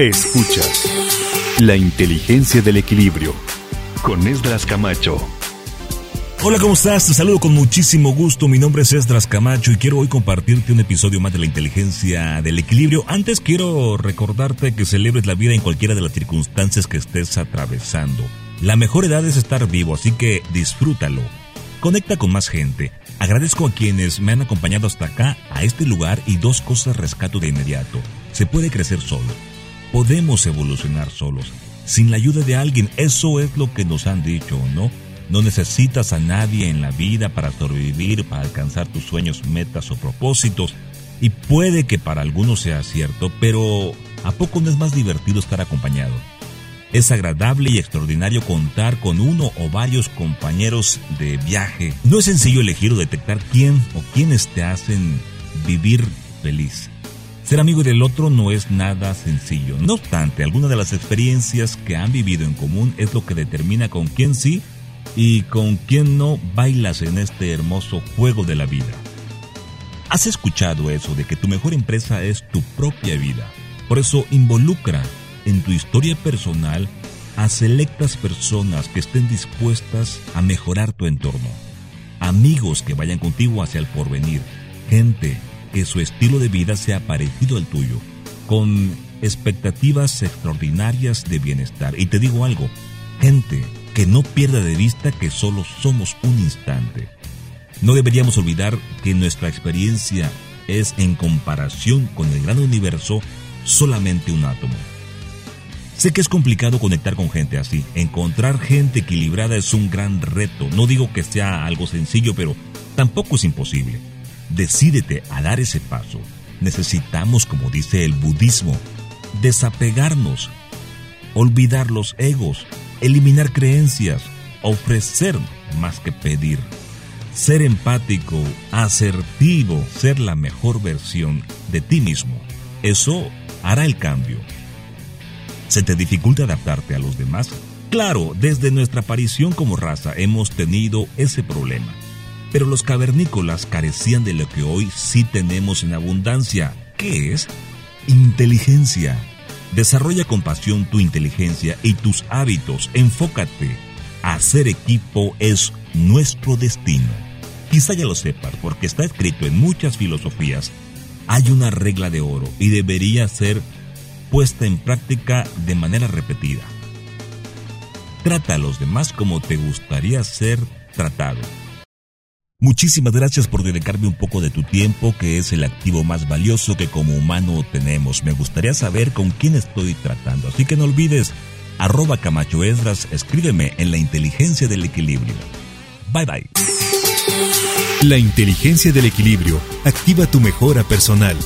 Escuchas La inteligencia del equilibrio con Esdras Camacho. Hola, ¿cómo estás? Te saludo con muchísimo gusto. Mi nombre es Esdras Camacho y quiero hoy compartirte un episodio más de la inteligencia del equilibrio. Antes quiero recordarte que celebres la vida en cualquiera de las circunstancias que estés atravesando. La mejor edad es estar vivo, así que disfrútalo. Conecta con más gente. Agradezco a quienes me han acompañado hasta acá, a este lugar y dos cosas rescato de inmediato. Se puede crecer solo podemos evolucionar solos, sin la ayuda de alguien. Eso es lo que nos han dicho, ¿no? No necesitas a nadie en la vida para sobrevivir, para alcanzar tus sueños, metas o propósitos. Y puede que para algunos sea cierto, pero ¿a poco no es más divertido estar acompañado? Es agradable y extraordinario contar con uno o varios compañeros de viaje. No es sencillo elegir o detectar quién o quiénes te hacen vivir feliz. Ser amigo del otro no es nada sencillo. No obstante, algunas de las experiencias que han vivido en común es lo que determina con quién sí y con quién no bailas en este hermoso juego de la vida. ¿Has escuchado eso de que tu mejor empresa es tu propia vida? Por eso involucra en tu historia personal a selectas personas que estén dispuestas a mejorar tu entorno. Amigos que vayan contigo hacia el porvenir. Gente que su estilo de vida sea parecido al tuyo, con expectativas extraordinarias de bienestar. Y te digo algo, gente que no pierda de vista que solo somos un instante. No deberíamos olvidar que nuestra experiencia es en comparación con el gran universo solamente un átomo. Sé que es complicado conectar con gente así. Encontrar gente equilibrada es un gran reto. No digo que sea algo sencillo, pero tampoco es imposible. Decídete a dar ese paso. Necesitamos, como dice el budismo, desapegarnos, olvidar los egos, eliminar creencias, ofrecer más que pedir, ser empático, asertivo, ser la mejor versión de ti mismo. Eso hará el cambio. ¿Se te dificulta adaptarte a los demás? Claro, desde nuestra aparición como raza hemos tenido ese problema. Pero los cavernícolas carecían de lo que hoy sí tenemos en abundancia. ¿Qué es? Inteligencia. Desarrolla con pasión tu inteligencia y tus hábitos. Enfócate. Hacer equipo es nuestro destino. Quizá ya lo sepas porque está escrito en muchas filosofías. Hay una regla de oro y debería ser puesta en práctica de manera repetida. Trata a los demás como te gustaría ser tratado. Muchísimas gracias por dedicarme un poco de tu tiempo, que es el activo más valioso que como humano tenemos. Me gustaría saber con quién estoy tratando, así que no olvides, arroba Camacho Esdras, escríbeme en la inteligencia del equilibrio. Bye bye. La inteligencia del equilibrio activa tu mejora personal